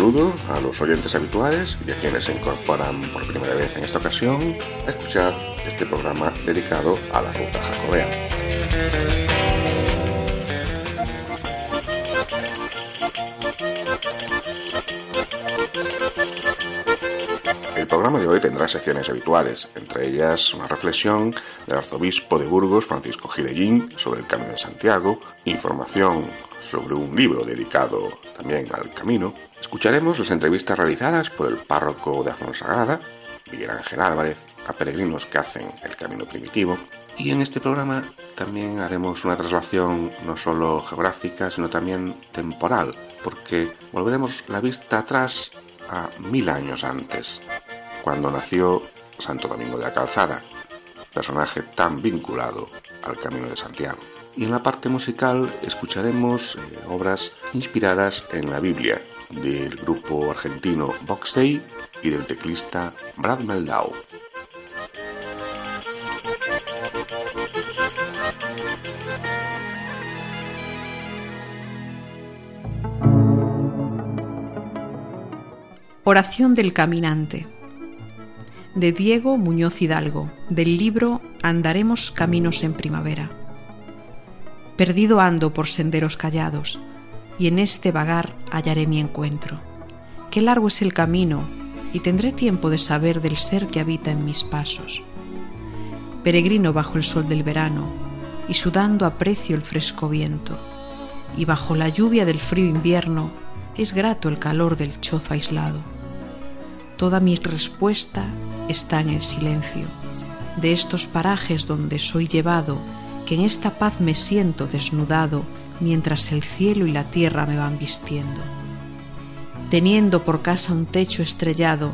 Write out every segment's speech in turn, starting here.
Saludo a los oyentes habituales y a quienes se incorporan por primera vez en esta ocasión a escuchar este programa dedicado a la ruta jacobea. El programa de hoy tendrá secciones habituales, entre ellas una reflexión del arzobispo de Burgos, Francisco Gidellín, sobre el Camino de Santiago, información sobre un libro dedicado también al camino, escucharemos las entrevistas realizadas por el párroco de Sagrada, Miguel Ángel Álvarez, a peregrinos que hacen el camino primitivo, y en este programa también haremos una traslación no solo geográfica, sino también temporal, porque volveremos la vista atrás a mil años antes, cuando nació Santo Domingo de la Calzada, personaje tan vinculado al Camino de Santiago. Y en la parte musical escucharemos eh, obras inspiradas en la Biblia del grupo argentino Box Day y del teclista Brad Meldau. Oración del Caminante de Diego Muñoz Hidalgo, del libro Andaremos Caminos en Primavera. Perdido ando por senderos callados, y en este vagar hallaré mi encuentro. Qué largo es el camino, y tendré tiempo de saber del ser que habita en mis pasos. Peregrino bajo el sol del verano, y sudando aprecio el fresco viento, y bajo la lluvia del frío invierno es grato el calor del chozo aislado. Toda mi respuesta está en el silencio, de estos parajes donde soy llevado que en esta paz me siento desnudado mientras el cielo y la tierra me van vistiendo. Teniendo por casa un techo estrellado,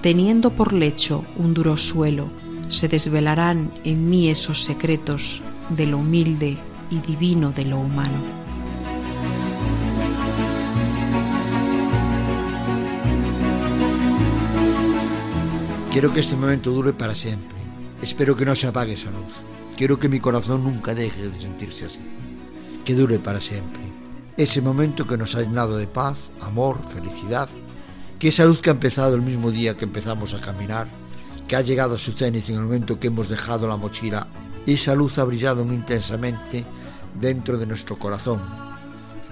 teniendo por lecho un duro suelo, se desvelarán en mí esos secretos de lo humilde y divino de lo humano. Quiero que este momento dure para siempre. Espero que no se apague esa luz. Quiero que mi corazón nunca deje de sentirse así. Que dure para siempre. Ese momento que nos ha llenado de paz, amor, felicidad. Que esa luz que ha empezado el mismo día que empezamos a caminar, que ha llegado a su cenit en el momento que hemos dejado la mochila, esa luz ha brillado muy intensamente dentro de nuestro corazón.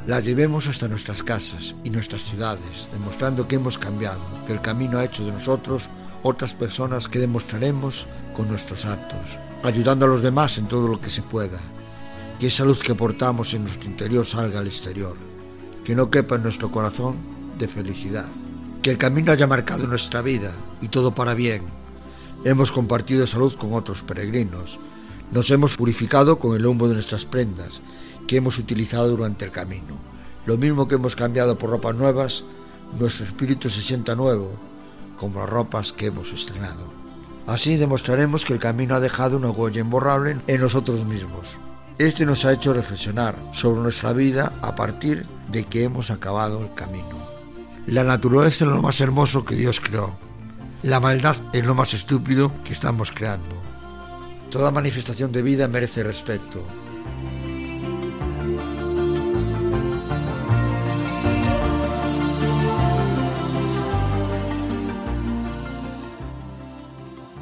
La llevemos hasta nuestras casas y nuestras ciudades, demostrando que hemos cambiado, que el camino ha hecho de nosotros otras personas que demostraremos con nuestros actos ayudando a los demás en todo lo que se pueda. Que esa luz que portamos en nuestro interior salga al exterior. Que no quepa en nuestro corazón de felicidad. Que el camino haya marcado nuestra vida y todo para bien. Hemos compartido esa luz con otros peregrinos. Nos hemos purificado con el humo de nuestras prendas que hemos utilizado durante el camino. Lo mismo que hemos cambiado por ropas nuevas, nuestro espíritu se sienta nuevo, como las ropas que hemos estrenado. Así demostraremos que el camino ha dejado una huella imborrable en nosotros mismos. Este nos ha hecho reflexionar sobre nuestra vida a partir de que hemos acabado el camino. La naturaleza es lo más hermoso que Dios creó. La maldad es lo más estúpido que estamos creando. Toda manifestación de vida merece respeto,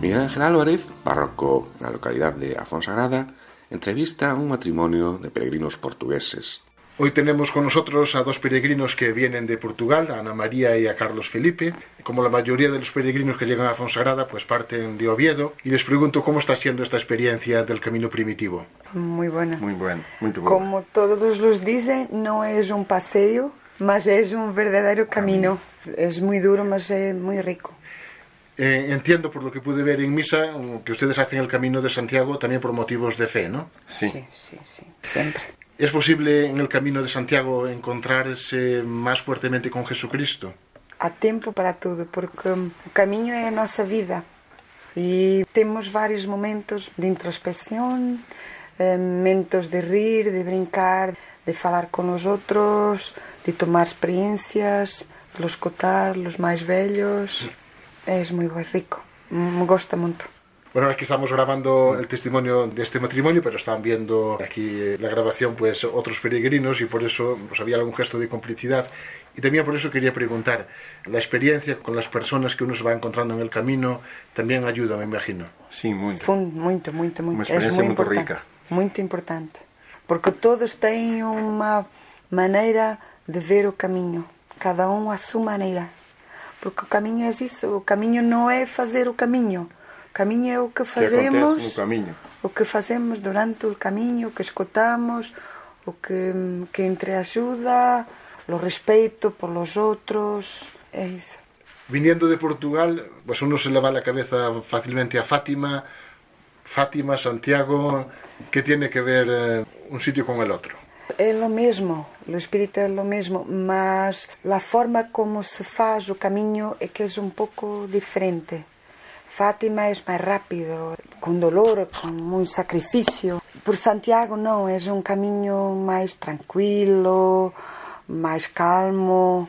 Miguel Ángel Álvarez, párroco en la localidad de Afonsagrada, entrevista a un matrimonio de peregrinos portugueses. Hoy tenemos con nosotros a dos peregrinos que vienen de Portugal, a Ana María y a Carlos Felipe. Como la mayoría de los peregrinos que llegan a Fonsagrada, pues parten de Oviedo. Y les pregunto cómo está siendo esta experiencia del camino primitivo. Muy buena. Muy buena, muy buena. Como todos los dicen, no es un paseo, mas es un verdadero camino. Es muy duro, mas es muy rico. Eh, entiendo por lo que pude ver en misa que ustedes hacen el camino de Santiago también por motivos de fe, ¿no? Sí, sí, sí, siempre. ¿Es posible en el camino de Santiago encontrarse más fuertemente con Jesucristo? Há tempo para tudo, porque o caminho é a nossa vida. E temos vários momentos de introspecção, eh, momentos de rir, de brincar, de falar com os outros, de tomar experiências, de los escutar, los mais velhos. É muito rico, me gosta muito. Bueno, aquí estamos grabando el testimonio de este matrimonio, pero están viendo aquí eh, la grabación pues otros peregrinos y por eso pues, había algún gesto de complicidad. Y también por eso quería preguntar, la experiencia con las personas que uno se va encontrando en el camino también ayuda, me imagino. Sí, Muito, muito, muito. Uma É experiência muito muito importante. rica. Muito importante. Porque todos têm uma maneira de ver o caminho. Cada um à sua maneira. Porque o camiño é iso, o camiño non é fazer o camiño. O camiño é o que fazemos. Que no caminho. O que facemos durante o camiño, o que escotamos, o que que entreaxuda, o respeito polos outros, é iso. Viniendo de Portugal, pues uno se le va la cabeza fácilmente a Fátima, Fátima, Santiago, ¿qué tiene que ver eh, un sitio con el otro? É o mesmo, o espírito é o mesmo, mas a forma como se faz o caminho é que é um pouco diferente. Fátima é mais rápido, com dolor, com muito sacrifício. Por Santiago não, é um caminho mais tranquilo, mais calmo.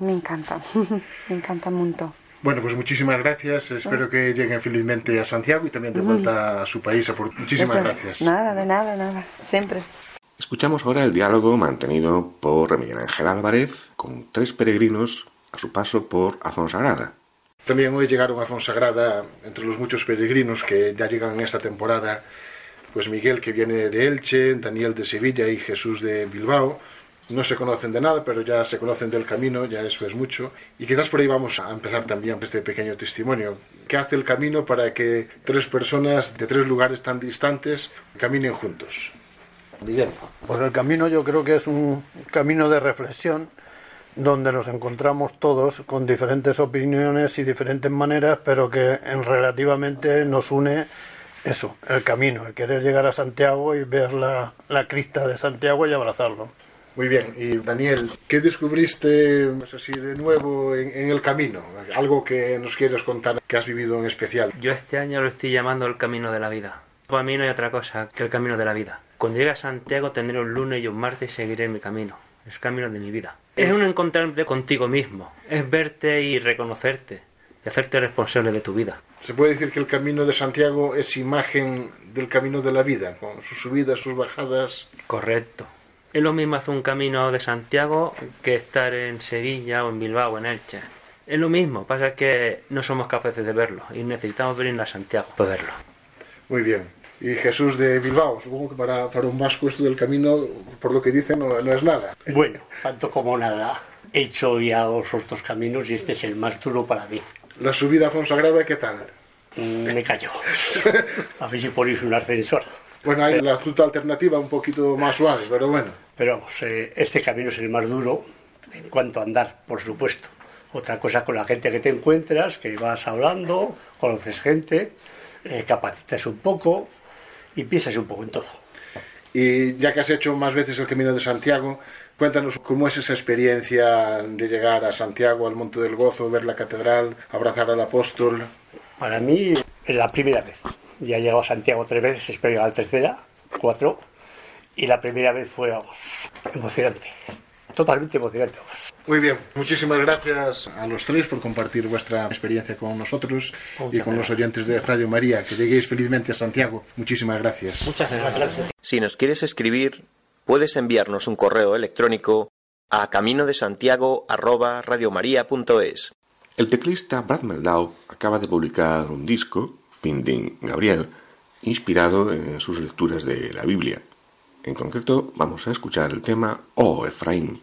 Me encanta, me encanta muito. Bueno, pues muchísimas gracias. Espero que lleguen felizmente a Santiago y también de vuelta a su país. Muchísimas gracias. Nada, de nada, nada, sempre. Escuchamos ahora el diálogo mantenido por Miguel Ángel Álvarez con tres peregrinos a su paso por Afonsagrada. También hoy llegaron a Fonsagrada, entre los muchos peregrinos que ya llegan en esta temporada, pues Miguel que viene de Elche, Daniel de Sevilla y Jesús de Bilbao. No se conocen de nada, pero ya se conocen del camino, ya eso es mucho. Y quizás por ahí vamos a empezar también este pequeño testimonio. ¿Qué hace el camino para que tres personas de tres lugares tan distantes caminen juntos? Miguel. Pues el camino yo creo que es un camino de reflexión donde nos encontramos todos con diferentes opiniones y diferentes maneras, pero que en relativamente nos une eso, el camino, el querer llegar a Santiago y ver la, la crista de Santiago y abrazarlo. Muy bien, y Daniel, ¿qué descubriste así de nuevo en, en el camino? Algo que nos quieres contar que has vivido en especial. Yo este año lo estoy llamando el camino de la vida. Para mí no hay otra cosa que el camino de la vida. Cuando llegue a Santiago tendré un lunes y un martes y seguiré mi camino. Es el camino de mi vida. Es un encontrarte contigo mismo. Es verte y reconocerte. Y hacerte responsable de tu vida. Se puede decir que el camino de Santiago es imagen del camino de la vida, con sus subidas, sus bajadas. Correcto. Es lo mismo hacer un camino de Santiago que estar en Sevilla o en Bilbao o en Elche. Es lo mismo, pasa que no somos capaces de verlo y necesitamos venir a Santiago para verlo. Muy bien. Y Jesús de Bilbao, supongo que para, para un vasco esto del camino, por lo que dicen, no, no es nada. Bueno, tanto como nada. He hecho ya los otros caminos y este es el más duro para mí. La subida a Fonsagrada, ¿qué tal? Mm, Me callo. A ver si ponéis un ascensor. Bueno, hay la ruta alternativa un poquito más suave, pero bueno. Pero vamos, eh, este camino es el más duro en cuanto a andar, por supuesto. Otra cosa con la gente que te encuentras, que vas hablando, conoces gente, eh, capacitas un poco y piensas un poco en todo. Y ya que has hecho más veces el Camino de Santiago, cuéntanos cómo es esa experiencia de llegar a Santiago, al Monte del Gozo, ver la catedral, abrazar al apóstol. Para mí es la primera vez. Ya he llegado a Santiago tres veces, espero llegar a la tercera, cuatro. Y la primera vez fue, vamos, emocionante. Totalmente emocionante. Muy bien, muchísimas gracias a los tres por compartir vuestra experiencia con nosotros y Muchas con los gracias. oyentes de Radio María. Que lleguéis felizmente a Santiago. Muchísimas gracias. Muchas gracias. Si nos quieres escribir, puedes enviarnos un correo electrónico a camino de Santiago El teclista Brad Meldau acaba de publicar un disco, Finding Gabriel, inspirado en sus lecturas de la Biblia. En concreto, vamos a escuchar el tema Oh Efraín.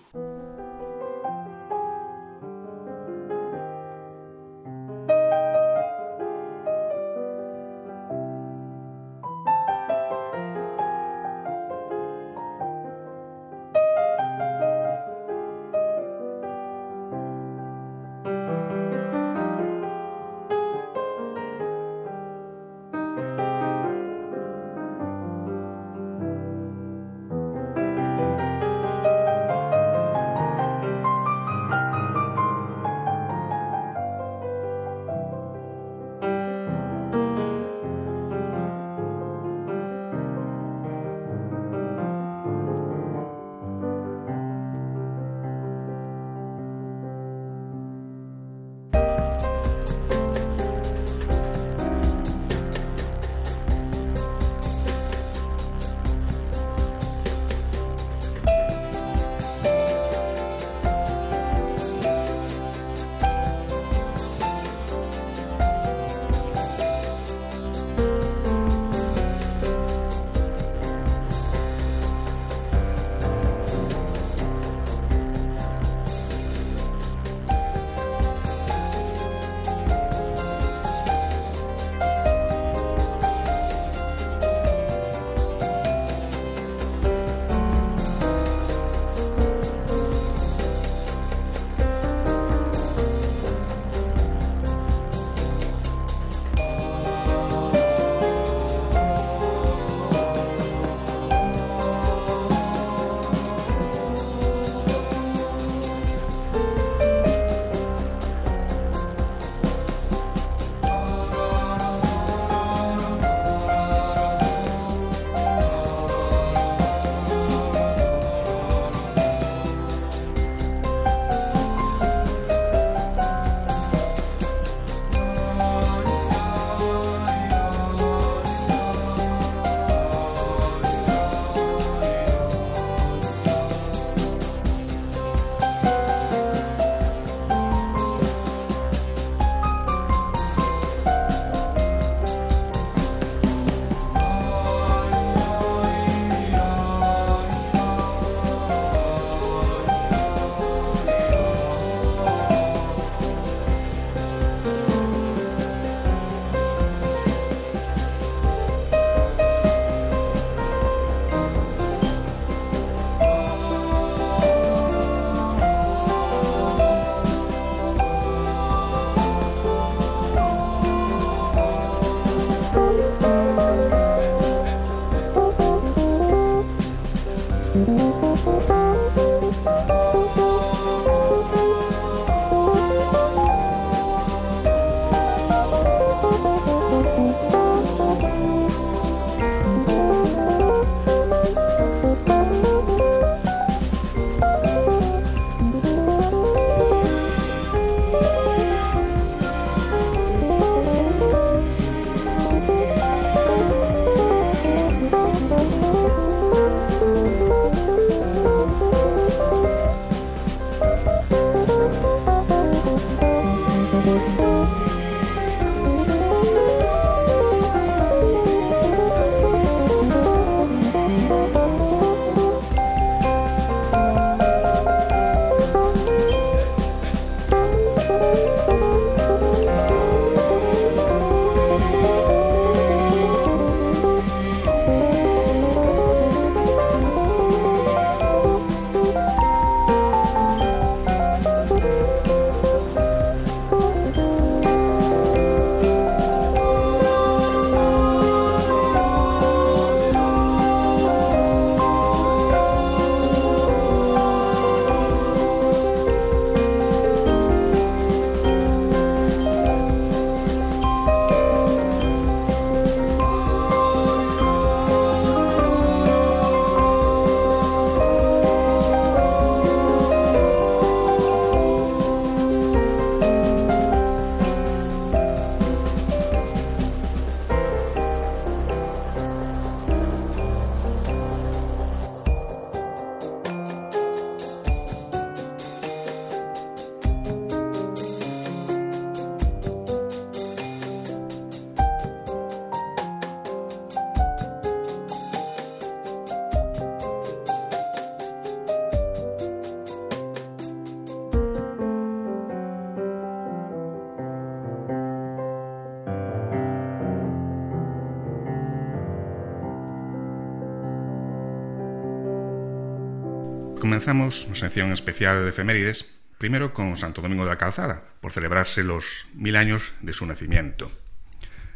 Comenzamos una sección especial de efemérides, primero con Santo Domingo de la Calzada, por celebrarse los mil años de su nacimiento.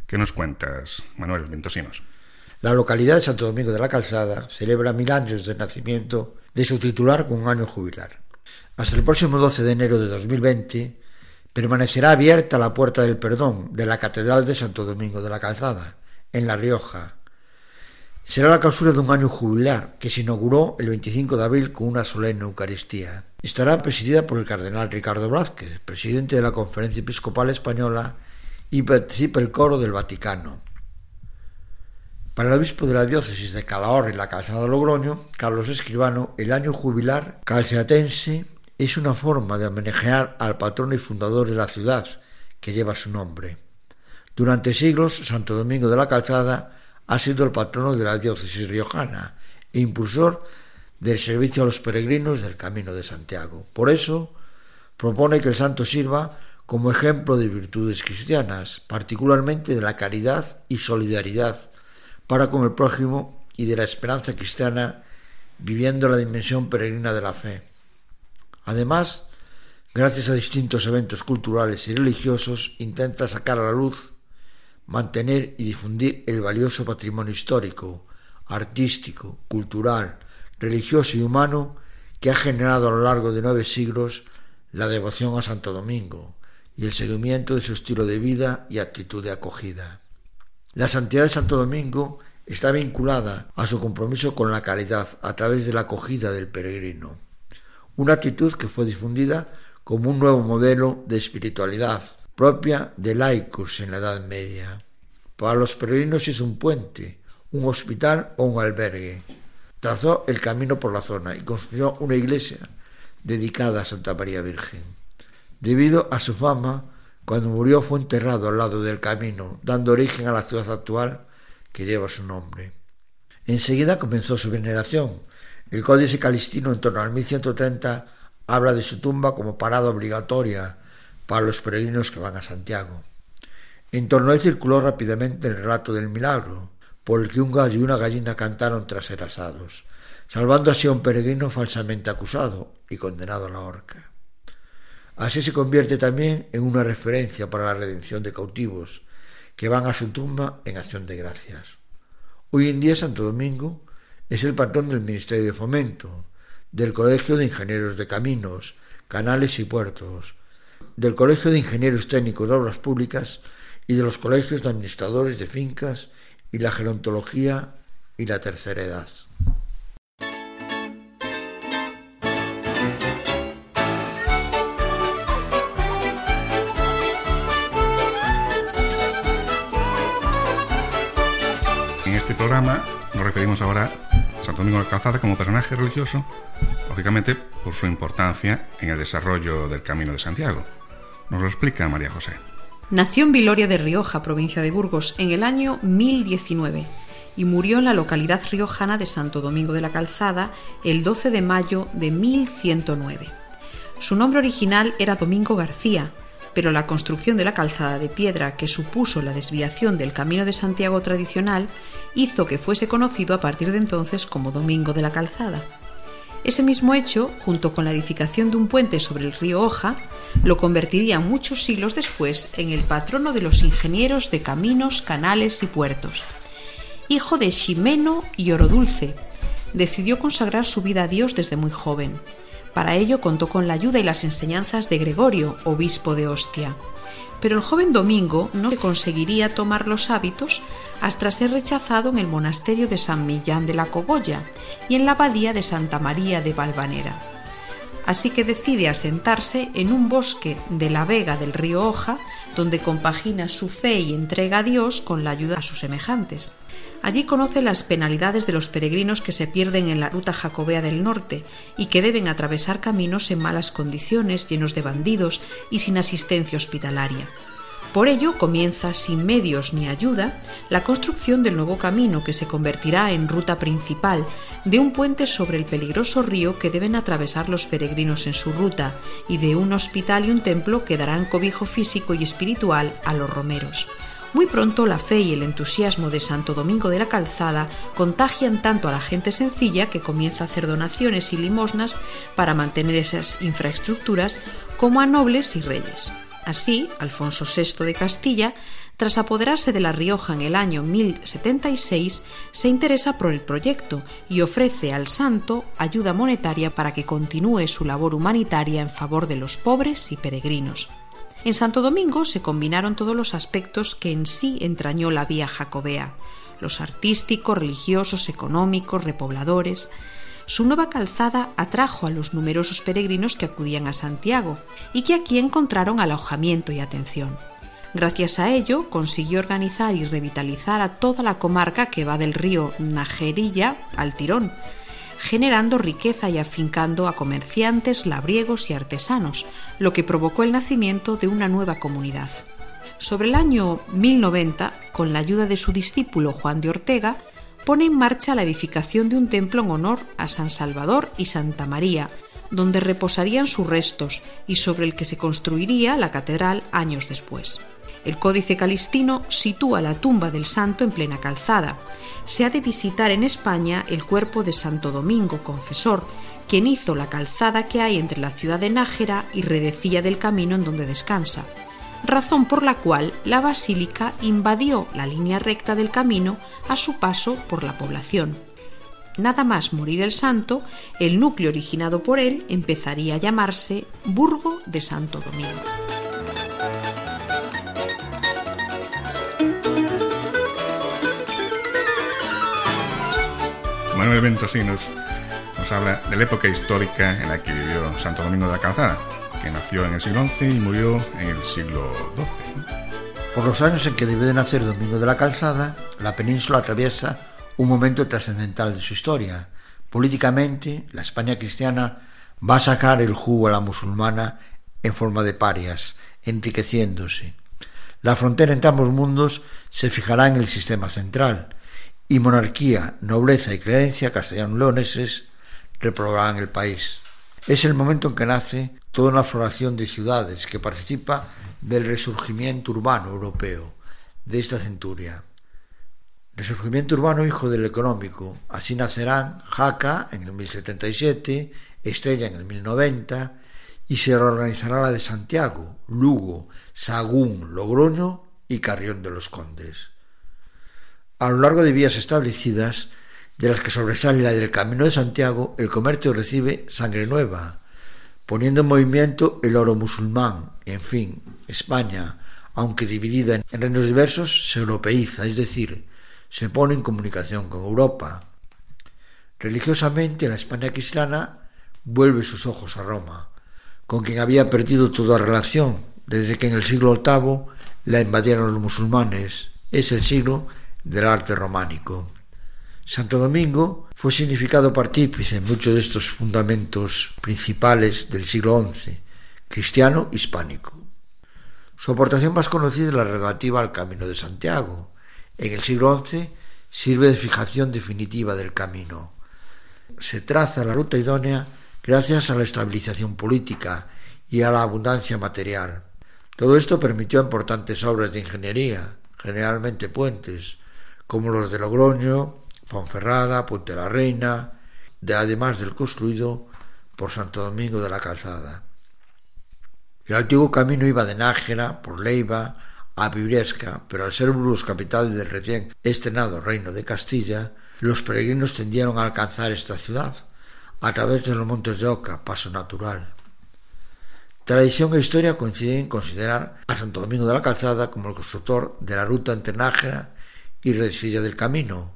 ¿Qué nos cuentas, Manuel Ventosinos? La localidad de Santo Domingo de la Calzada celebra mil años de nacimiento de su titular con un año jubilar. Hasta el próximo 12 de enero de 2020 permanecerá abierta la Puerta del Perdón de la Catedral de Santo Domingo de la Calzada, en La Rioja. Será la clausura de un año jubilar que se inauguró el 25 de abril con una solemne Eucaristía. Estará presidida por el cardenal Ricardo Blázquez, presidente de la Conferencia Episcopal Española, y participa el coro del Vaticano. Para el obispo de la diócesis de Calahorra y la Calzada de Logroño, Carlos Escribano, el año jubilar calceatense es una forma de homenajear al patrón y fundador de la ciudad que lleva su nombre. Durante siglos, Santo Domingo de la Calzada ha sido el patrono de la diócesis riojana e impulsor del servicio a los peregrinos del Camino de Santiago. Por eso, propone que el santo sirva como ejemplo de virtudes cristianas, particularmente de la caridad y solidaridad para con el prójimo y de la esperanza cristiana, viviendo la dimensión peregrina de la fe. Además, gracias a distintos eventos culturales y religiosos, intenta sacar a la luz, mantener y difundir el valioso patrimonio histórico, artístico, cultural, religioso y humano que ha generado a lo largo de nueve siglos la devoción a Santo Domingo y el seguimiento de su estilo de vida y actitud de acogida. La santidad de Santo Domingo está vinculada a su compromiso con la caridad a través de la acogida del peregrino una actitud que fue difundida como un nuevo modelo de espiritualidad propia de laicos en la Edad Media. Para los peregrinos hizo un puente, un hospital o un albergue. Trazó el camino por la zona y construyó una iglesia dedicada a Santa María Virgen. Debido a su fama, cuando murió fue enterrado al lado del camino, dando origen a la ciudad actual que lleva su nombre. Enseguida comenzó su veneración, el Códice Calistino en torno al 1130 habla de su tumba como parada obligatoria para los peregrinos que van a Santiago. En torno a él circuló rápidamente el relato del milagro, por el que un gallo y una gallina cantaron tras ser asados, salvando así a un peregrino falsamente acusado y condenado a la horca. Así se convierte también en una referencia para la redención de cautivos que van a su tumba en acción de gracias. Hoy en día Santo Domingo es el patrón del Ministerio de Fomento, del Colegio de Ingenieros de Caminos, Canales y Puertos, del Colegio de Ingenieros Técnicos de Obras Públicas y de los colegios de administradores de fincas y la gerontología y la tercera edad. En este programa nos referimos ahora Santo Domingo de Calzada como personaje religioso, lógicamente por su importancia en el desarrollo del Camino de Santiago. Nos lo explica María José. Nació en Viloria de Rioja, provincia de Burgos, en el año 1019 y murió en la localidad riojana de Santo Domingo de la Calzada el 12 de mayo de 1109. Su nombre original era Domingo García, pero la construcción de la calzada de piedra que supuso la desviación del Camino de Santiago tradicional hizo que fuese conocido a partir de entonces como Domingo de la Calzada. Ese mismo hecho, junto con la edificación de un puente sobre el río Oja, lo convertiría muchos siglos después en el patrono de los ingenieros de caminos, canales y puertos. Hijo de Ximeno y Orodulce, decidió consagrar su vida a Dios desde muy joven. Para ello contó con la ayuda y las enseñanzas de Gregorio, obispo de Ostia. Pero el joven Domingo no conseguiría tomar los hábitos hasta ser rechazado en el monasterio de San Millán de la Cogolla y en la abadía de Santa María de Valvanera. Así que decide asentarse en un bosque de la vega del río Oja, donde compagina su fe y entrega a Dios con la ayuda a sus semejantes. Allí conoce las penalidades de los peregrinos que se pierden en la ruta jacobea del norte y que deben atravesar caminos en malas condiciones, llenos de bandidos y sin asistencia hospitalaria. Por ello comienza, sin medios ni ayuda, la construcción del nuevo camino que se convertirá en ruta principal de un puente sobre el peligroso río que deben atravesar los peregrinos en su ruta y de un hospital y un templo que darán cobijo físico y espiritual a los romeros. Muy pronto la fe y el entusiasmo de Santo Domingo de la Calzada contagian tanto a la gente sencilla que comienza a hacer donaciones y limosnas para mantener esas infraestructuras como a nobles y reyes. Así, Alfonso VI de Castilla, tras apoderarse de La Rioja en el año 1076, se interesa por el proyecto y ofrece al santo ayuda monetaria para que continúe su labor humanitaria en favor de los pobres y peregrinos. En Santo Domingo se combinaron todos los aspectos que en sí entrañó la vía jacobea, los artísticos, religiosos, económicos, repobladores. Su nueva calzada atrajo a los numerosos peregrinos que acudían a Santiago y que aquí encontraron alojamiento y atención. Gracias a ello consiguió organizar y revitalizar a toda la comarca que va del río Najerilla al Tirón, generando riqueza y afincando a comerciantes, labriegos y artesanos, lo que provocó el nacimiento de una nueva comunidad. Sobre el año 1090, con la ayuda de su discípulo Juan de Ortega, pone en marcha la edificación de un templo en honor a San Salvador y Santa María, donde reposarían sus restos y sobre el que se construiría la catedral años después. El Códice Calistino sitúa la tumba del santo en plena calzada. Se ha de visitar en España el cuerpo de Santo Domingo, confesor, quien hizo la calzada que hay entre la ciudad de Nájera y Redecilla del camino en donde descansa, razón por la cual la basílica invadió la línea recta del camino a su paso por la población. Nada más morir el santo, el núcleo originado por él empezaría a llamarse Burgo de Santo Domingo. Manuel Ventosinos nos habla de la época histórica en la que vivió Santo Domingo de la Calzada, que nació en el siglo XI y murió en el siglo XII. Por los años en que debió de nacer Domingo de la Calzada, la península atraviesa un momento trascendental de su historia. Políticamente, la España cristiana va a sacar el jugo a la musulmana en forma de parias, enriqueciéndose. La frontera entre ambos mundos se fijará en el sistema central, y monarquía, nobleza y creencia castellano-leoneses reprobarán el país. Es el momento en que nace toda una floración de ciudades que participa del resurgimiento urbano europeo de esta centuria. Resurgimiento urbano hijo del económico. Así nacerán Jaca en el 1077, Estella en el 1090 y se reorganizará la de Santiago, Lugo, Sagún, Logroño y Carrión de los Condes a lo largo de vías establecidas, de las que sobresale la del Camino de Santiago, el comercio recibe sangre nueva, poniendo en movimiento el oro musulmán. En fin, España, aunque dividida en reinos diversos, se europeiza, es decir, se pone en comunicación con Europa. Religiosamente, la España cristiana vuelve sus ojos a Roma, con quien había perdido toda relación desde que en el siglo VIII la invadieron los musulmanes. Es el siglo del arte románico. Santo Domingo fue significado partícipe en muchos de estos fundamentos principales del siglo XI, cristiano hispánico. Su aportación más conocida es la relativa al Camino de Santiago. En el siglo XI sirve de fijación definitiva del camino. Se traza la ruta idónea gracias a la estabilización política y a la abundancia material. Todo esto permitió importantes obras de ingeniería, generalmente puentes, como los de Logroño, Ponferrada, Puente la Reina, de, además del construido por Santo Domingo de la Calzada. El antiguo camino iba de Nájera, por Leiva, a Vibresca, pero al ser Burgos capital del recién estrenado Reino de Castilla, los peregrinos tendieron a alcanzar esta ciudad a través de los montes de Oca, paso natural. Tradición e historia coinciden en considerar a Santo Domingo de la Calzada como el constructor de la ruta entre Nájera y Redecilla del Camino,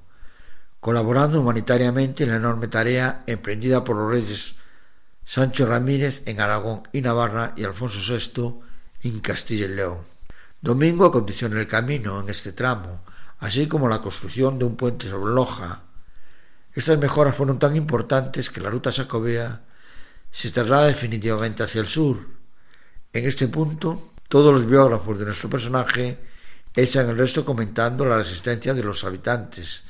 colaborando humanitariamente en la enorme tarea emprendida por los reyes Sancho Ramírez en Aragón y Navarra y Alfonso VI en Castilla y León. Domingo acondiciona el camino en este tramo, así como la construcción de un puente sobre Loja. Estas mejoras fueron tan importantes que la ruta sacobea se traslada definitivamente hacia el sur. En este punto, todos los biógrafos de nuestro personaje echan el resto comentando la resistencia de los habitantes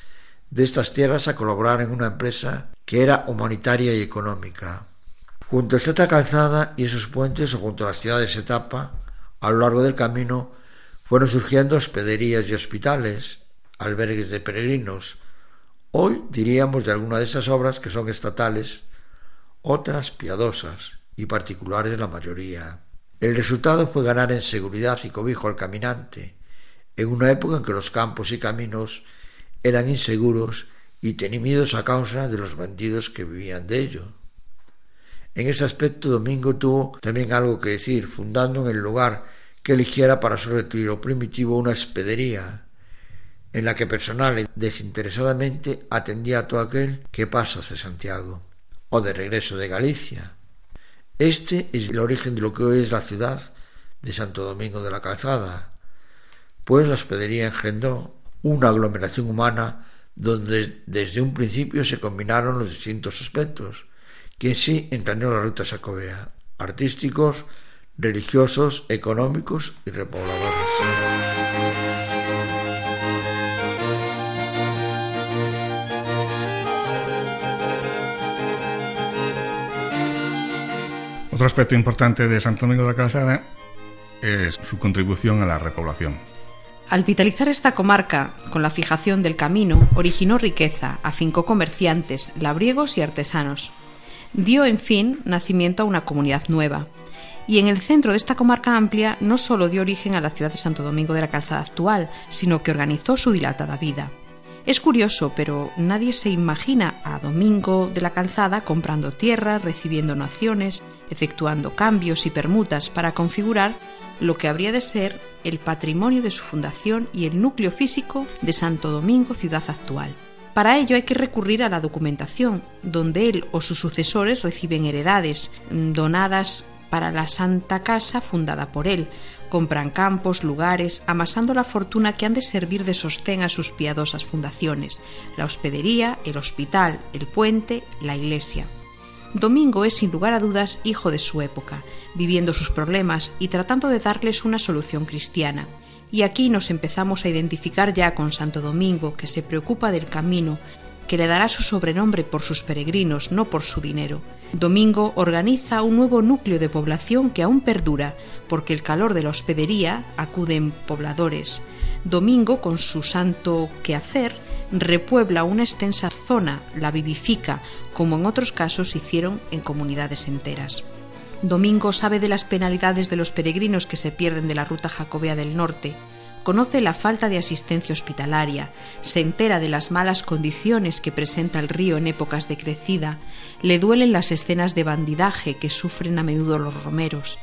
de estas tierras a colaborar en una empresa que era humanitaria y económica. Junto a esta calzada y esos puentes o junto a las ciudades etapa, a lo largo del camino, Fueron surgiendo hospederías y hospitales, albergues de peregrinos. Hoy diríamos de alguna de esas obras que son estatales, otras piadosas y particulares la mayoría. El resultado fue ganar en seguridad y cobijo al caminante, en una época en que los campos y caminos eran inseguros y temidos a causa de los bandidos que vivían de ello. En ese aspecto Domingo tuvo también algo que decir, fundando en el lugar que eligiera para su retiro primitivo una hospedería, en la que personal y desinteresadamente atendía a todo aquel que pasa hacia Santiago, o de regreso de Galicia. Este es el origen de lo que hoy es la ciudad de Santo Domingo de la Calzada, pues la hospedería engendró una aglomeración humana donde desde un principio se combinaron los distintos aspectos, que en sí entrañó la ruta sacobea, artísticos, religiosos, económicos y repobladores. Otro aspecto importante de Santo Domingo de la Calzada es su contribución a la repoblación. Al vitalizar esta comarca con la fijación del camino, originó riqueza, afincó comerciantes, labriegos y artesanos. Dio, en fin, nacimiento a una comunidad nueva. Y en el centro de esta comarca amplia no solo dio origen a la ciudad de Santo Domingo de la Calzada actual, sino que organizó su dilatada vida. Es curioso, pero nadie se imagina a Domingo de la Calzada comprando tierra, recibiendo naciones, efectuando cambios y permutas para configurar lo que habría de ser el patrimonio de su fundación y el núcleo físico de Santo Domingo, ciudad actual. Para ello hay que recurrir a la documentación, donde él o sus sucesores reciben heredades mm, donadas para la Santa Casa fundada por él, compran campos, lugares, amasando la fortuna que han de servir de sostén a sus piadosas fundaciones, la hospedería, el hospital, el puente, la iglesia. Domingo es sin lugar a dudas hijo de su época, viviendo sus problemas y tratando de darles una solución cristiana. Y aquí nos empezamos a identificar ya con Santo Domingo, que se preocupa del camino, que le dará su sobrenombre por sus peregrinos, no por su dinero. Domingo organiza un nuevo núcleo de población que aún perdura, porque el calor de la hospedería acuden pobladores. Domingo, con su santo quehacer, repuebla una extensa zona, la vivifica, como en otros casos hicieron en comunidades enteras. Domingo sabe de las penalidades de los peregrinos que se pierden de la ruta jacobea del norte, conoce la falta de asistencia hospitalaria, se entera de las malas condiciones que presenta el río en épocas de crecida, le duelen las escenas de bandidaje que sufren a menudo los romeros,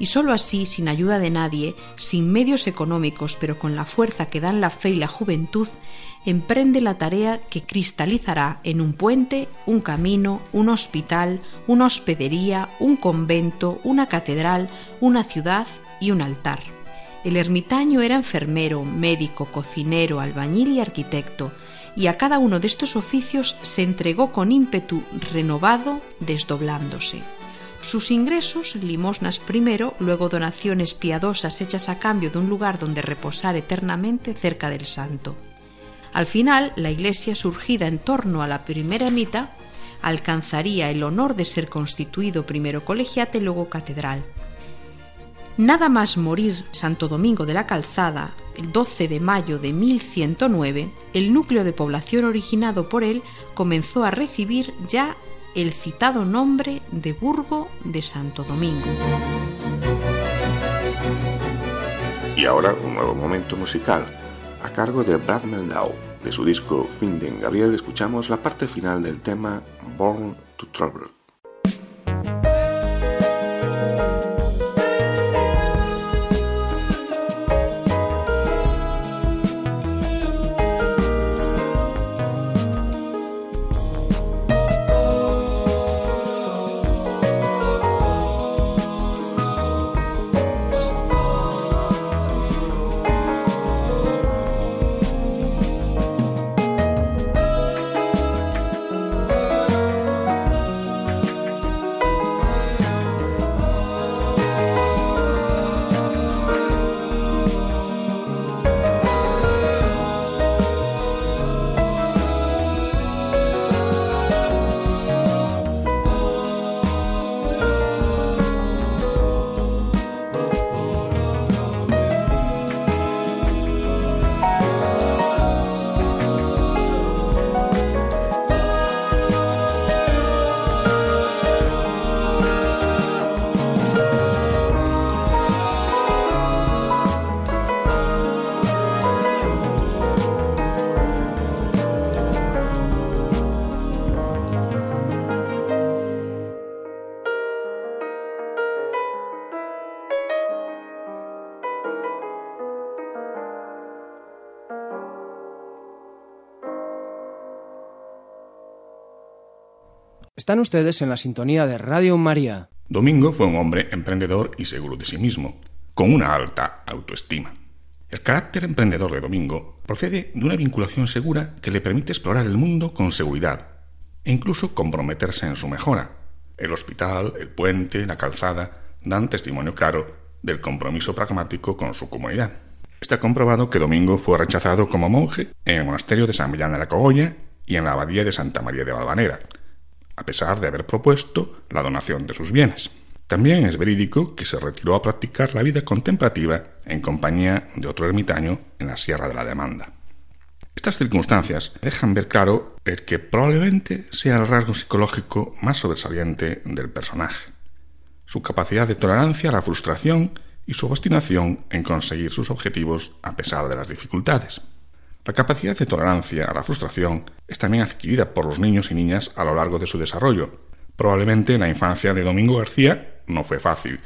y sólo así, sin ayuda de nadie, sin medios económicos, pero con la fuerza que dan la fe y la juventud, emprende la tarea que cristalizará en un puente, un camino, un hospital, una hospedería, un convento, una catedral, una ciudad y un altar. El ermitaño era enfermero, médico, cocinero, albañil y arquitecto, y a cada uno de estos oficios se entregó con ímpetu renovado, desdoblándose. Sus ingresos, limosnas primero, luego donaciones piadosas hechas a cambio de un lugar donde reposar eternamente cerca del santo. Al final, la iglesia surgida en torno a la primera ermita alcanzaría el honor de ser constituido primero colegiate y luego catedral. Nada más morir Santo Domingo de la Calzada, el 12 de mayo de 1109, el núcleo de población originado por él comenzó a recibir ya el citado nombre de Burgo de Santo Domingo. Y ahora un nuevo momento musical a cargo de Brad Meldau. De su disco Finden Gabriel escuchamos la parte final del tema Born to Trouble. Están ustedes en la sintonía de Radio María. Domingo fue un hombre emprendedor y seguro de sí mismo, con una alta autoestima. El carácter emprendedor de Domingo procede de una vinculación segura que le permite explorar el mundo con seguridad e incluso comprometerse en su mejora. El hospital, el puente, la calzada dan testimonio claro del compromiso pragmático con su comunidad. Está comprobado que Domingo fue rechazado como monje en el monasterio de San Millán de la Cogolla y en la abadía de Santa María de Valvanera, a pesar de haber propuesto la donación de sus bienes. También es verídico que se retiró a practicar la vida contemplativa en compañía de otro ermitaño en la Sierra de la Demanda. Estas circunstancias dejan ver claro el que probablemente sea el rasgo psicológico más sobresaliente del personaje, su capacidad de tolerancia a la frustración y su obstinación en conseguir sus objetivos a pesar de las dificultades. La capacidad de tolerancia a la frustración es también adquirida por los niños y niñas a lo largo de su desarrollo. Probablemente la infancia de Domingo García no fue fácil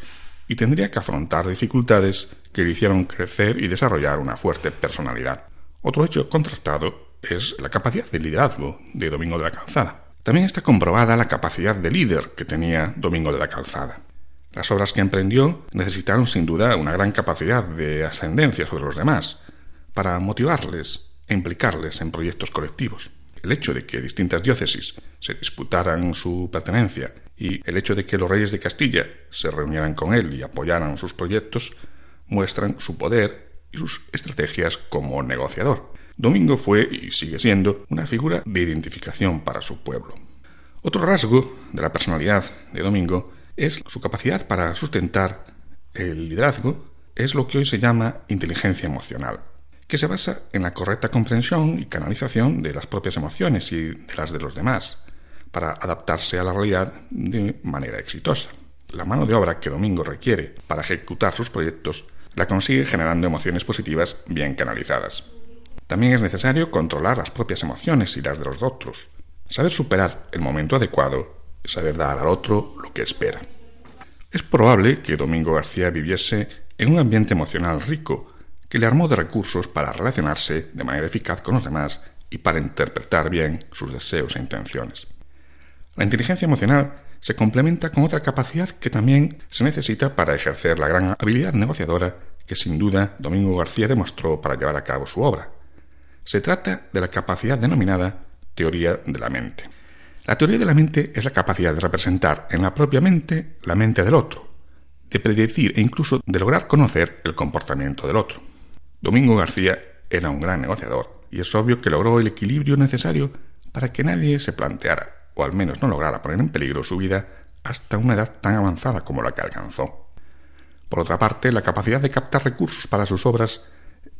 y tendría que afrontar dificultades que le hicieron crecer y desarrollar una fuerte personalidad. Otro hecho contrastado es la capacidad de liderazgo de Domingo de la Calzada. También está comprobada la capacidad de líder que tenía Domingo de la Calzada. Las obras que emprendió necesitaron sin duda una gran capacidad de ascendencia sobre los demás, para motivarles e implicarles en proyectos colectivos. El hecho de que distintas diócesis se disputaran su pertenencia y el hecho de que los reyes de Castilla se reunieran con él y apoyaran sus proyectos muestran su poder y sus estrategias como negociador. Domingo fue y sigue siendo una figura de identificación para su pueblo. Otro rasgo de la personalidad de Domingo es su capacidad para sustentar el liderazgo, es lo que hoy se llama inteligencia emocional que se basa en la correcta comprensión y canalización de las propias emociones y de las de los demás, para adaptarse a la realidad de manera exitosa. La mano de obra que Domingo requiere para ejecutar sus proyectos la consigue generando emociones positivas bien canalizadas. También es necesario controlar las propias emociones y las de los otros, saber superar el momento adecuado y saber dar al otro lo que espera. Es probable que Domingo García viviese en un ambiente emocional rico, que le armó de recursos para relacionarse de manera eficaz con los demás y para interpretar bien sus deseos e intenciones. La inteligencia emocional se complementa con otra capacidad que también se necesita para ejercer la gran habilidad negociadora que sin duda Domingo García demostró para llevar a cabo su obra. Se trata de la capacidad denominada teoría de la mente. La teoría de la mente es la capacidad de representar en la propia mente la mente del otro, de predecir e incluso de lograr conocer el comportamiento del otro. Domingo García era un gran negociador y es obvio que logró el equilibrio necesario para que nadie se planteara, o al menos no lograra poner en peligro su vida hasta una edad tan avanzada como la que alcanzó. Por otra parte, la capacidad de captar recursos para sus obras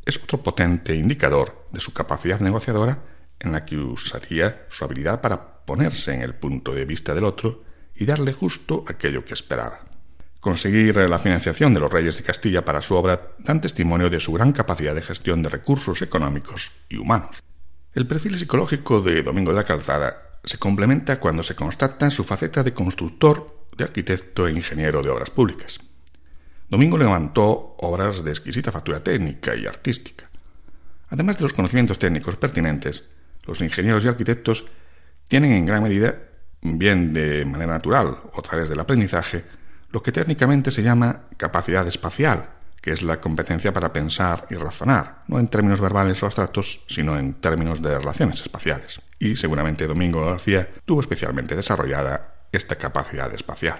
es otro potente indicador de su capacidad negociadora en la que usaría su habilidad para ponerse en el punto de vista del otro y darle justo aquello que esperaba. Conseguir la financiación de los reyes de Castilla para su obra dan testimonio de su gran capacidad de gestión de recursos económicos y humanos. El perfil psicológico de Domingo de la Calzada se complementa cuando se constata su faceta de constructor, de arquitecto e ingeniero de obras públicas. Domingo levantó obras de exquisita factura técnica y artística. Además de los conocimientos técnicos pertinentes, los ingenieros y arquitectos tienen en gran medida, bien de manera natural o a través del aprendizaje, lo que técnicamente se llama capacidad espacial, que es la competencia para pensar y razonar, no en términos verbales o abstractos, sino en términos de relaciones espaciales. Y seguramente Domingo García tuvo especialmente desarrollada esta capacidad espacial.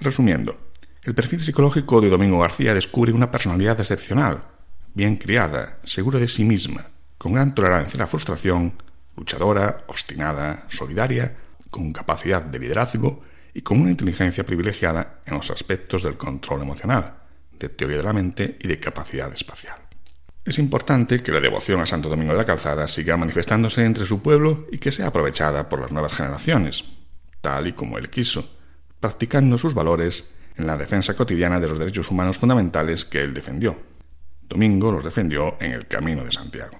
Resumiendo, el perfil psicológico de Domingo García descubre una personalidad excepcional, bien criada, segura de sí misma, con gran tolerancia a la frustración, luchadora, obstinada, solidaria, con capacidad de liderazgo y con una inteligencia privilegiada en los aspectos del control emocional, de teoría de la mente y de capacidad espacial. Es importante que la devoción a Santo Domingo de la Calzada siga manifestándose entre su pueblo y que sea aprovechada por las nuevas generaciones, tal y como él quiso, practicando sus valores en la defensa cotidiana de los derechos humanos fundamentales que él defendió. Domingo los defendió en el Camino de Santiago.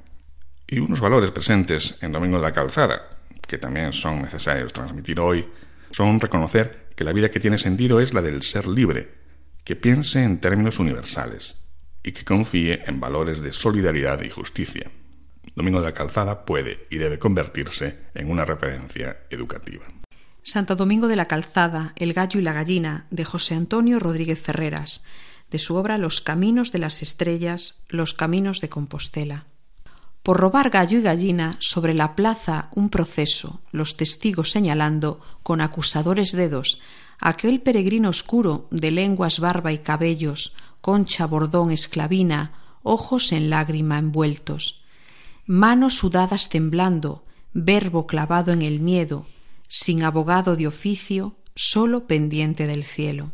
Y unos valores presentes en Domingo de la Calzada, que también son necesarios transmitir hoy, son reconocer que la vida que tiene sentido es la del ser libre, que piense en términos universales y que confíe en valores de solidaridad y justicia. Domingo de la Calzada puede y debe convertirse en una referencia educativa. Santo Domingo de la Calzada, El gallo y la gallina, de José Antonio Rodríguez Ferreras, de su obra Los caminos de las estrellas, los caminos de Compostela. Por robar gallo y gallina, sobre la plaza un proceso, los testigos señalando, con acusadores dedos, aquel peregrino oscuro, de lenguas, barba y cabellos, concha, bordón, esclavina, ojos en lágrima envueltos, manos sudadas temblando, verbo clavado en el miedo, sin abogado de oficio, solo pendiente del cielo.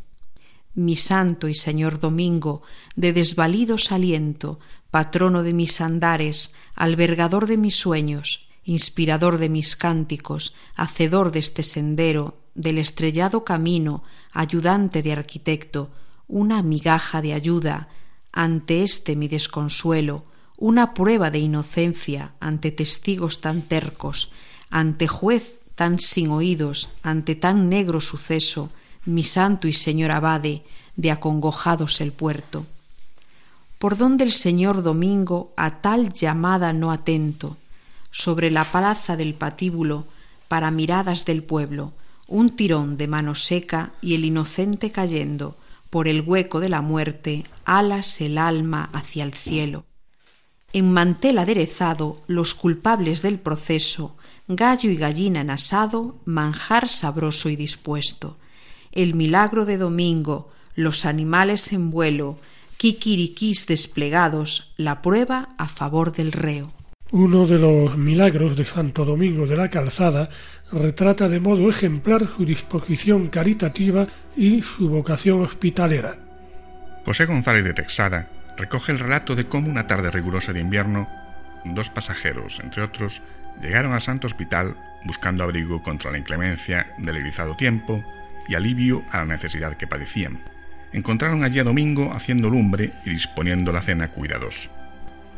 Mi santo y señor Domingo, de desvalidos aliento, patrono de mis andares, albergador de mis sueños, inspirador de mis cánticos, hacedor de este sendero, del estrellado camino, ayudante de arquitecto, una migaja de ayuda ante este mi desconsuelo, una prueba de inocencia ante testigos tan tercos, ante juez tan sin oídos, ante tan negro suceso, mi santo y señor abade, de acongojados el puerto. Por donde el señor Domingo a tal llamada no atento, sobre la plaza del patíbulo, para miradas del pueblo, un tirón de mano seca y el inocente cayendo, por el hueco de la muerte, alas el alma hacia el cielo. En mantel aderezado, los culpables del proceso, gallo y gallina en asado, manjar sabroso y dispuesto. El milagro de domingo, los animales en vuelo, kikiriquís desplegados, la prueba a favor del reo. Uno de los milagros de Santo Domingo de la Calzada retrata de modo ejemplar su disposición caritativa y su vocación hospitalera. José González de Texada recoge el relato de cómo una tarde rigurosa de invierno, dos pasajeros, entre otros, llegaron al Santo Hospital buscando abrigo contra la inclemencia del erizado tiempo y alivio a la necesidad que padecían. Encontraron allí a Domingo haciendo lumbre y disponiendo la cena cuidados.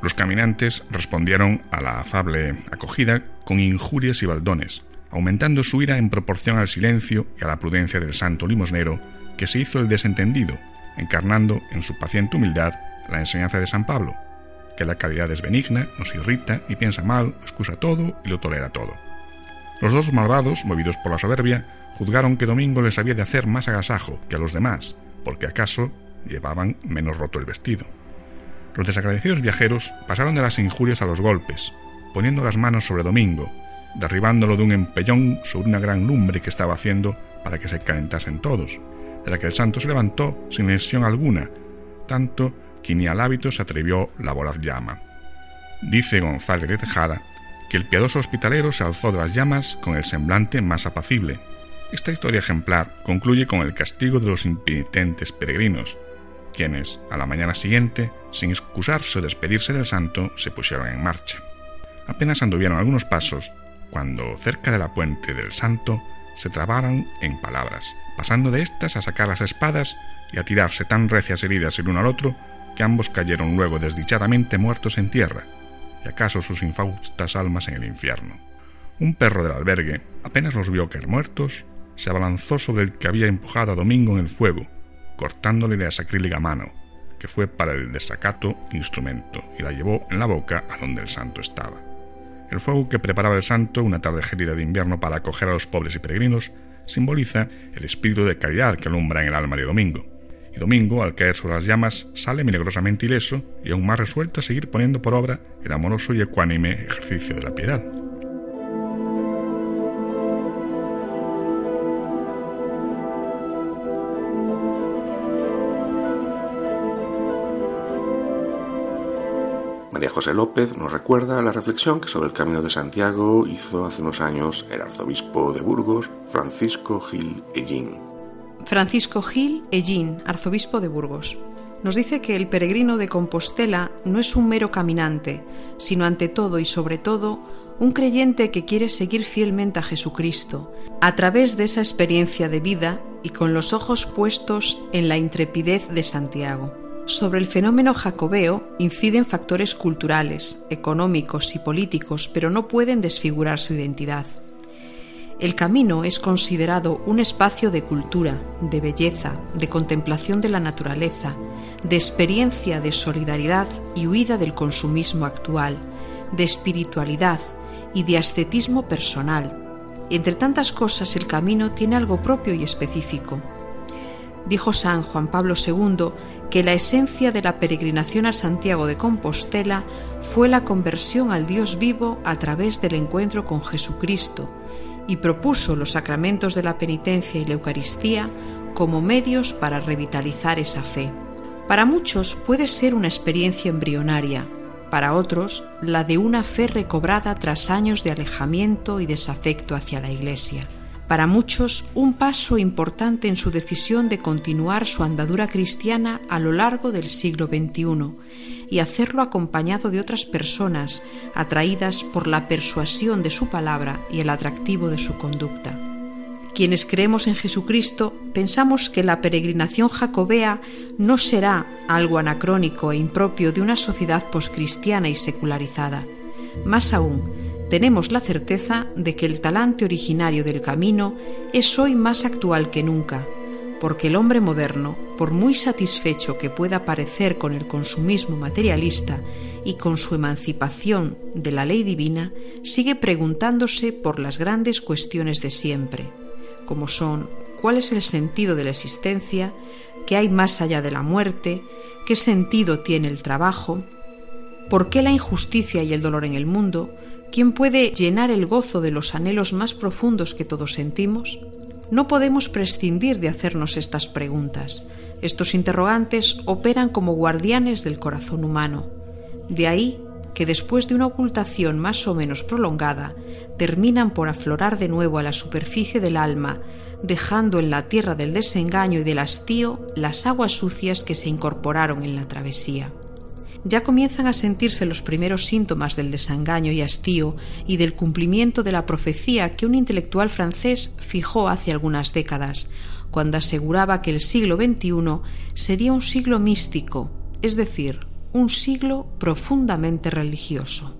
Los caminantes respondieron a la afable acogida con injurias y baldones, aumentando su ira en proporción al silencio y a la prudencia del santo limosnero, que se hizo el desentendido, encarnando en su paciente humildad la enseñanza de San Pablo, que la caridad es benigna, nos irrita y piensa mal, excusa todo y lo tolera todo. Los dos malvados, movidos por la soberbia, juzgaron que Domingo les había de hacer más agasajo que a los demás, porque acaso llevaban menos roto el vestido. Los desagradecidos viajeros pasaron de las injurias a los golpes, poniendo las manos sobre Domingo, derribándolo de un empellón sobre una gran lumbre que estaba haciendo para que se calentasen todos, de la que el santo se levantó sin lesión alguna, tanto que ni al hábito se atrevió la voraz llama. Dice González de Tejada que el piadoso hospitalero se alzó de las llamas con el semblante más apacible. Esta historia ejemplar concluye con el castigo de los impenitentes peregrinos, quienes, a la mañana siguiente, sin excusarse o despedirse del santo, se pusieron en marcha. Apenas anduvieron algunos pasos, cuando cerca de la puente del santo se trabaron en palabras, pasando de éstas a sacar las espadas y a tirarse tan recias heridas el uno al otro que ambos cayeron luego desdichadamente muertos en tierra, y acaso sus infaustas almas en el infierno. Un perro del albergue, apenas los vio caer muertos, se abalanzó sobre el que había empujado a Domingo en el fuego, cortándole la sacrílega mano, que fue para el desacato instrumento, y la llevó en la boca a donde el santo estaba. El fuego que preparaba el santo una tarde gélida de invierno para acoger a los pobres y peregrinos simboliza el espíritu de caridad que alumbra en el alma de Domingo. Y Domingo, al caer sobre las llamas, sale milagrosamente ileso y aún más resuelto a seguir poniendo por obra el amoroso y ecuánime ejercicio de la piedad. José López nos recuerda la reflexión que sobre el Camino de Santiago hizo hace unos años el arzobispo de Burgos, Francisco Gil Ellín. Francisco Gil Ellín, arzobispo de Burgos, nos dice que el peregrino de Compostela no es un mero caminante, sino ante todo y sobre todo un creyente que quiere seguir fielmente a Jesucristo, a través de esa experiencia de vida y con los ojos puestos en la intrepidez de Santiago. Sobre el fenómeno jacobeo inciden factores culturales, económicos y políticos, pero no pueden desfigurar su identidad. El camino es considerado un espacio de cultura, de belleza, de contemplación de la naturaleza, de experiencia de solidaridad y huida del consumismo actual, de espiritualidad y de ascetismo personal. entre tantas cosas el camino tiene algo propio y específico. Dijo San Juan Pablo II que la esencia de la peregrinación a Santiago de Compostela fue la conversión al Dios vivo a través del encuentro con Jesucristo y propuso los sacramentos de la penitencia y la Eucaristía como medios para revitalizar esa fe. Para muchos puede ser una experiencia embrionaria, para otros la de una fe recobrada tras años de alejamiento y desafecto hacia la Iglesia. Para muchos un paso importante en su decisión de continuar su andadura cristiana a lo largo del siglo XXI y hacerlo acompañado de otras personas atraídas por la persuasión de su palabra y el atractivo de su conducta. Quienes creemos en Jesucristo pensamos que la peregrinación jacobea no será algo anacrónico e impropio de una sociedad poscristiana y secularizada. Más aún, tenemos la certeza de que el talante originario del camino es hoy más actual que nunca, porque el hombre moderno, por muy satisfecho que pueda parecer con el consumismo materialista y con su emancipación de la ley divina, sigue preguntándose por las grandes cuestiones de siempre como son cuál es el sentido de la existencia, qué hay más allá de la muerte, qué sentido tiene el trabajo, por qué la injusticia y el dolor en el mundo, quién puede llenar el gozo de los anhelos más profundos que todos sentimos. No podemos prescindir de hacernos estas preguntas. Estos interrogantes operan como guardianes del corazón humano. De ahí que después de una ocultación más o menos prolongada, terminan por aflorar de nuevo a la superficie del alma, dejando en la tierra del desengaño y del hastío las aguas sucias que se incorporaron en la travesía. Ya comienzan a sentirse los primeros síntomas del desengaño y hastío y del cumplimiento de la profecía que un intelectual francés fijó hace algunas décadas, cuando aseguraba que el siglo XXI sería un siglo místico, es decir, un siglo profundamente religioso.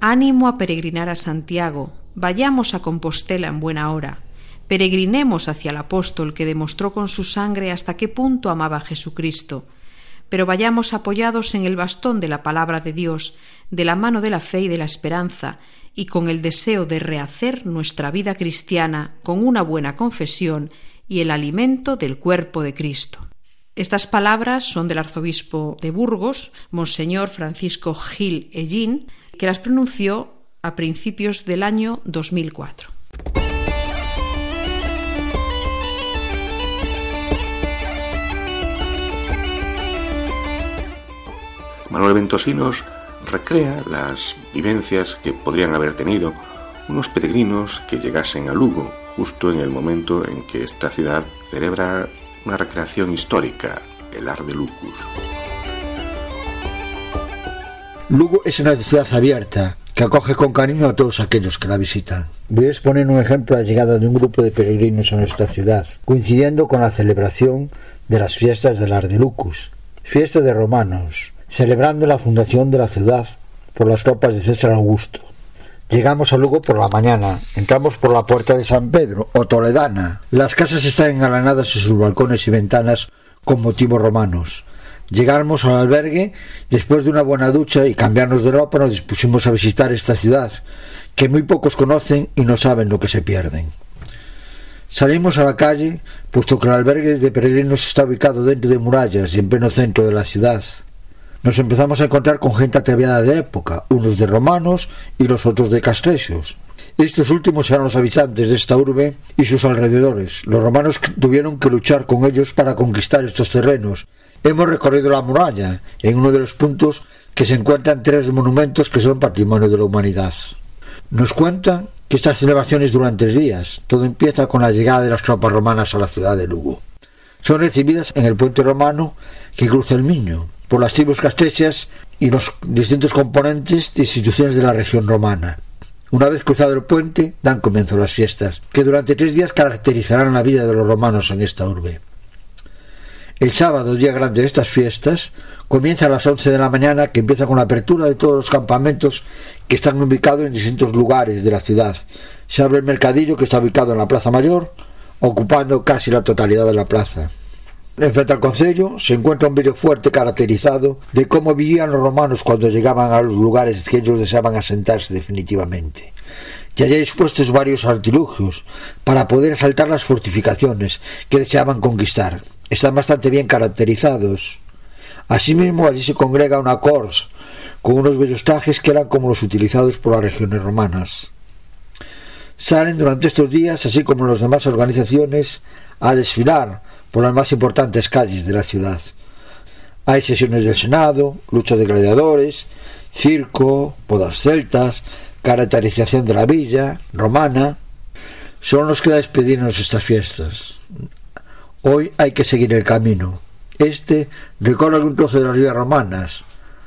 Ánimo a peregrinar a Santiago, vayamos a Compostela en buena hora, peregrinemos hacia el apóstol que demostró con su sangre hasta qué punto amaba Jesucristo, pero vayamos apoyados en el bastón de la palabra de Dios, de la mano de la fe y de la esperanza, y con el deseo de rehacer nuestra vida cristiana con una buena confesión y el alimento del cuerpo de Cristo. Estas palabras son del arzobispo de Burgos, Monseñor Francisco Gil Ellín, que las pronunció a principios del año 2004. Manuel Ventosinos recrea las vivencias que podrían haber tenido unos peregrinos que llegasen a Lugo justo en el momento en que esta ciudad celebra una recreación histórica, el Ar de Lucus. Lugo es una ciudad abierta que acoge con cariño a todos aquellos que la visitan. Voy a exponer un ejemplo de la llegada de un grupo de peregrinos a nuestra ciudad, coincidiendo con la celebración de las fiestas del Ar de Lucus, fiesta de romanos, celebrando la fundación de la ciudad por las tropas de César Augusto. Llegamos a Lugo por la mañana, entramos por la puerta de San Pedro o Toledana. Las casas están engalanadas en sus balcones y ventanas con motivos romanos. Llegamos al albergue, después de una buena ducha y cambiarnos de ropa, nos dispusimos a visitar esta ciudad, que muy pocos conocen y no saben lo que se pierden. Salimos a la calle, puesto que el albergue de peregrinos está ubicado dentro de murallas y en pleno centro de la ciudad nos empezamos a encontrar con gente ataviada de época, unos de romanos y los otros de castrecios. Estos últimos eran los habitantes de esta urbe y sus alrededores. Los romanos tuvieron que luchar con ellos para conquistar estos terrenos. Hemos recorrido la muralla, en uno de los puntos que se encuentran tres monumentos que son patrimonio de la humanidad. Nos cuentan que estas celebraciones duran tres días. Todo empieza con la llegada de las tropas romanas a la ciudad de Lugo. Son recibidas en el puente romano que cruza el Miño por las tribus castrechas y los distintos componentes de instituciones de la región romana. Una vez cruzado el puente, dan comienzo las fiestas, que durante tres días caracterizarán la vida de los romanos en esta urbe. El sábado, día grande de estas fiestas, comienza a las once de la mañana, que empieza con la apertura de todos los campamentos que están ubicados en distintos lugares de la ciudad. Se abre el mercadillo que está ubicado en la Plaza Mayor, ocupando casi la totalidad de la plaza. Frente al concello se encuentra un vídeo fuerte caracterizado de cómo vivían los romanos cuando llegaban a los lugares que ellos deseaban asentarse definitivamente. y allá dispuestos varios artilugios para poder asaltar las fortificaciones que deseaban conquistar. Están bastante bien caracterizados. Asimismo, allí se congrega una cors con unos bellos trajes que eran como los utilizados por las regiones romanas. Salen durante estos días, así como las demás organizaciones, a desfilar por las más importantes calles de la ciudad. Hay sesiones del Senado, lucha de gladiadores, circo, bodas celtas, caracterización de la villa romana. Solo nos queda despedirnos estas fiestas. Hoy hay que seguir el camino. Este recorre un trozo de las vías romanas.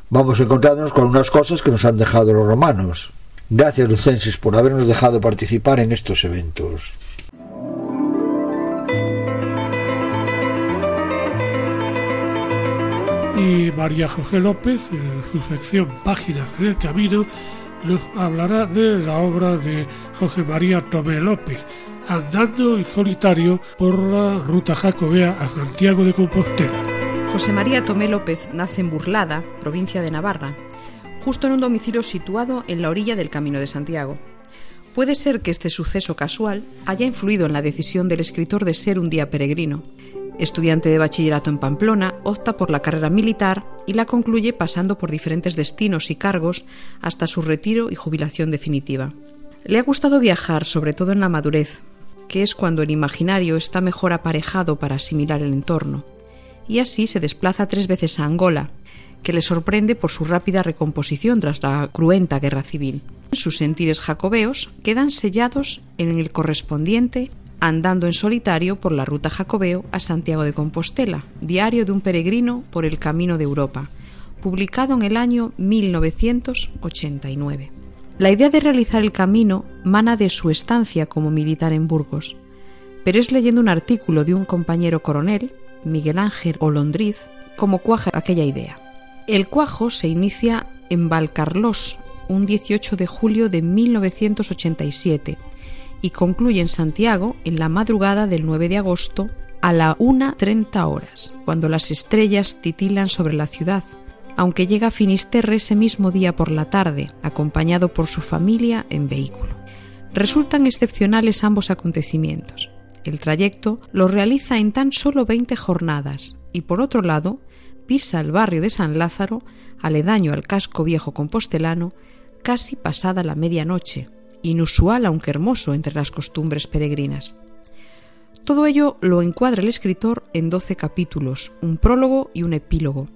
Vamos encontrándonos con unas cosas que nos han dejado los romanos. Gracias, Lucenses, por habernos dejado participar en estos eventos. Y María José López, en su sección Páginas en el Camino, nos hablará de la obra de José María Tomé López, andando en solitario por la ruta jacobea a Santiago de Compostela. José María Tomé López nace en Burlada, provincia de Navarra, justo en un domicilio situado en la orilla del Camino de Santiago. Puede ser que este suceso casual haya influido en la decisión del escritor de ser un día peregrino. Estudiante de bachillerato en Pamplona, opta por la carrera militar y la concluye pasando por diferentes destinos y cargos hasta su retiro y jubilación definitiva. Le ha gustado viajar, sobre todo en la madurez, que es cuando el imaginario está mejor aparejado para asimilar el entorno, y así se desplaza tres veces a Angola, que le sorprende por su rápida recomposición tras la cruenta guerra civil. Sus sentires jacobeos quedan sellados en el correspondiente Andando en solitario por la ruta jacobeo a Santiago de Compostela, diario de un peregrino por el camino de Europa, publicado en el año 1989. La idea de realizar el camino mana de su estancia como militar en Burgos, pero es leyendo un artículo de un compañero coronel, Miguel Ángel Olondriz, como cuaja aquella idea. El cuajo se inicia en Valcarlos, un 18 de julio de 1987, y concluye en Santiago en la madrugada del 9 de agosto a la 1.30 horas, cuando las estrellas titilan sobre la ciudad, aunque llega a Finisterre ese mismo día por la tarde, acompañado por su familia en vehículo. Resultan excepcionales ambos acontecimientos. El trayecto lo realiza en tan solo 20 jornadas y, por otro lado, pisa el barrio de San Lázaro, aledaño al casco viejo compostelano, casi pasada la medianoche, inusual aunque hermoso entre las costumbres peregrinas. Todo ello lo encuadra el escritor en doce capítulos, un prólogo y un epílogo.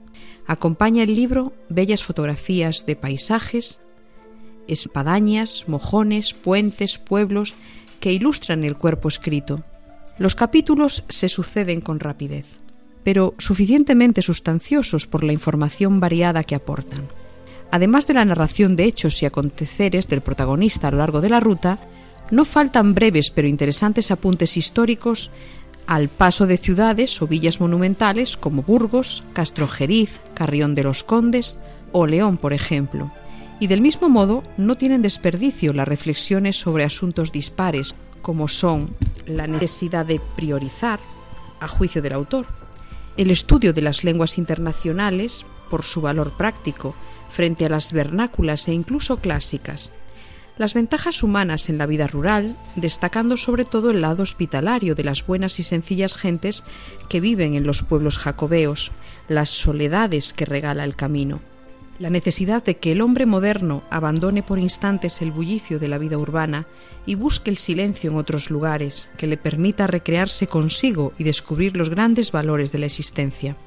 Acompaña el libro bellas fotografías de paisajes, espadañas, mojones, puentes, pueblos que ilustran el cuerpo escrito. Los capítulos se suceden con rapidez pero suficientemente sustanciosos por la información variada que aportan. Además de la narración de hechos y aconteceres del protagonista a lo largo de la ruta, no faltan breves pero interesantes apuntes históricos al paso de ciudades o villas monumentales como Burgos, Castrojeriz, Carrión de los Condes o León, por ejemplo. Y del mismo modo, no tienen desperdicio las reflexiones sobre asuntos dispares, como son la necesidad de priorizar, a juicio del autor, el estudio de las lenguas internacionales, por su valor práctico, frente a las vernáculas e incluso clásicas, las ventajas humanas en la vida rural, destacando sobre todo el lado hospitalario de las buenas y sencillas gentes que viven en los pueblos jacobeos, las soledades que regala el camino la necesidad de que el hombre moderno abandone por instantes el bullicio de la vida urbana y busque el silencio en otros lugares que le permita recrearse consigo y descubrir los grandes valores de la existencia.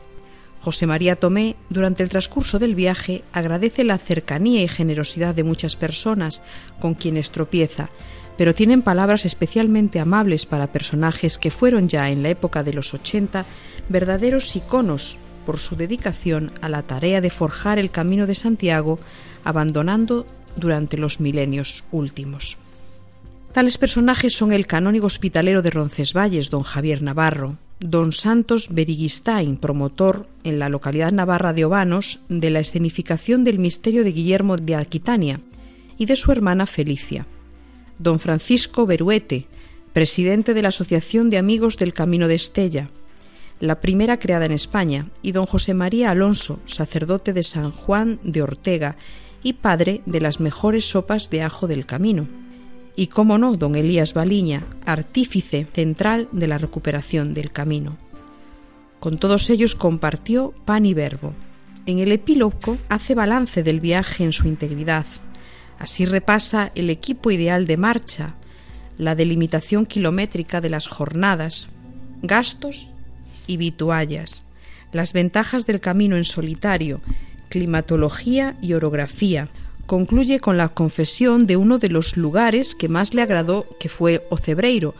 José María Tomé, durante el transcurso del viaje, agradece la cercanía y generosidad de muchas personas con quienes tropieza, pero tienen palabras especialmente amables para personajes que fueron ya en la época de los 80 verdaderos iconos por su dedicación a la tarea de forjar el camino de Santiago, abandonando durante los milenios últimos. Tales personajes son el canónigo hospitalero de Roncesvalles, don Javier Navarro, don Santos Beriguistain, promotor en la localidad navarra de Obanos de la escenificación del misterio de Guillermo de Aquitania, y de su hermana Felicia, don Francisco Beruete, presidente de la Asociación de Amigos del Camino de Estella, la primera creada en España, y don José María Alonso, sacerdote de San Juan de Ortega y padre de las mejores sopas de ajo del camino. Y, como no, don Elías Baliña, artífice central de la recuperación del camino. Con todos ellos compartió pan y verbo. En el epílogo hace balance del viaje en su integridad. Así repasa el equipo ideal de marcha, la delimitación kilométrica de las jornadas, gastos y vituallas, las ventajas del camino en solitario, climatología y orografía, concluye con la confesión de uno de los lugares que más le agradó, que fue Ocebreiro,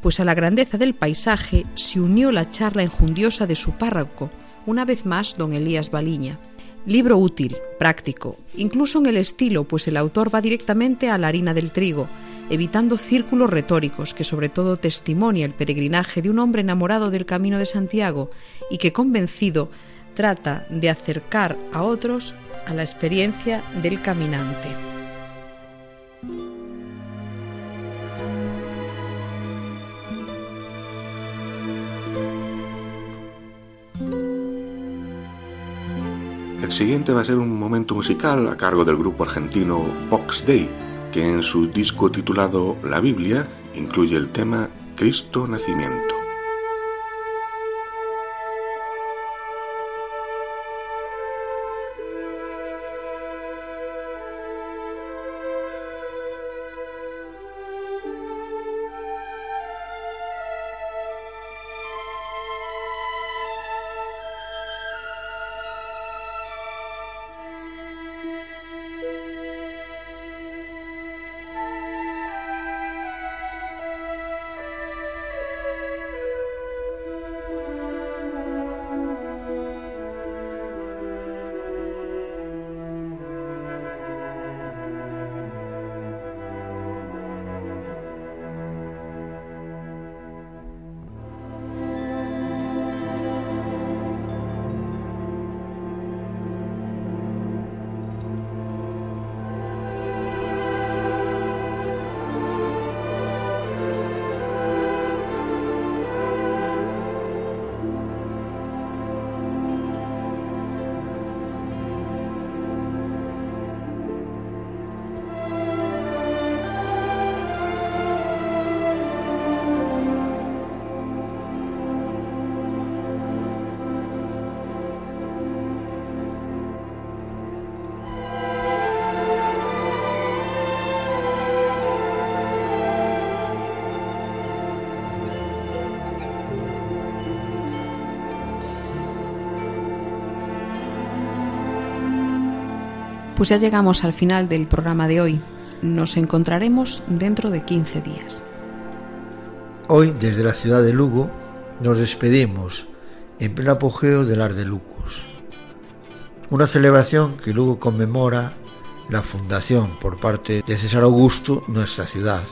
pues a la grandeza del paisaje se unió la charla enjundiosa de su párroco, una vez más don Elías Baliña. Libro útil, práctico, incluso en el estilo, pues el autor va directamente a la harina del trigo, evitando círculos retóricos que sobre todo testimonia el peregrinaje de un hombre enamorado del camino de Santiago y que convencido trata de acercar a otros a la experiencia del caminante. El siguiente va a ser un momento musical a cargo del grupo argentino Box Day, que en su disco titulado La Biblia incluye el tema Cristo Nacimiento. Pues ya llegamos al final del programa de hoy. Nos encontraremos dentro de 15 días. Hoy, desde la ciudad de Lugo, nos despedimos en pleno apogeo del Ar de Lucus. Una celebración que Lugo conmemora la fundación por parte de César Augusto nuestra ciudad.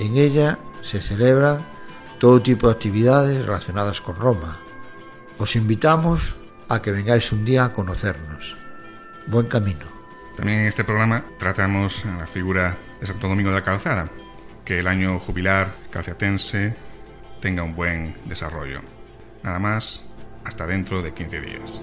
En ella se celebran todo tipo de actividades relacionadas con Roma. Os invitamos a que vengáis un día a conocernos. Buen camino. También en este programa tratamos la figura de Santo Domingo de la Calzada, que el año jubilar calciatense tenga un buen desarrollo. Nada más, hasta dentro de 15 días.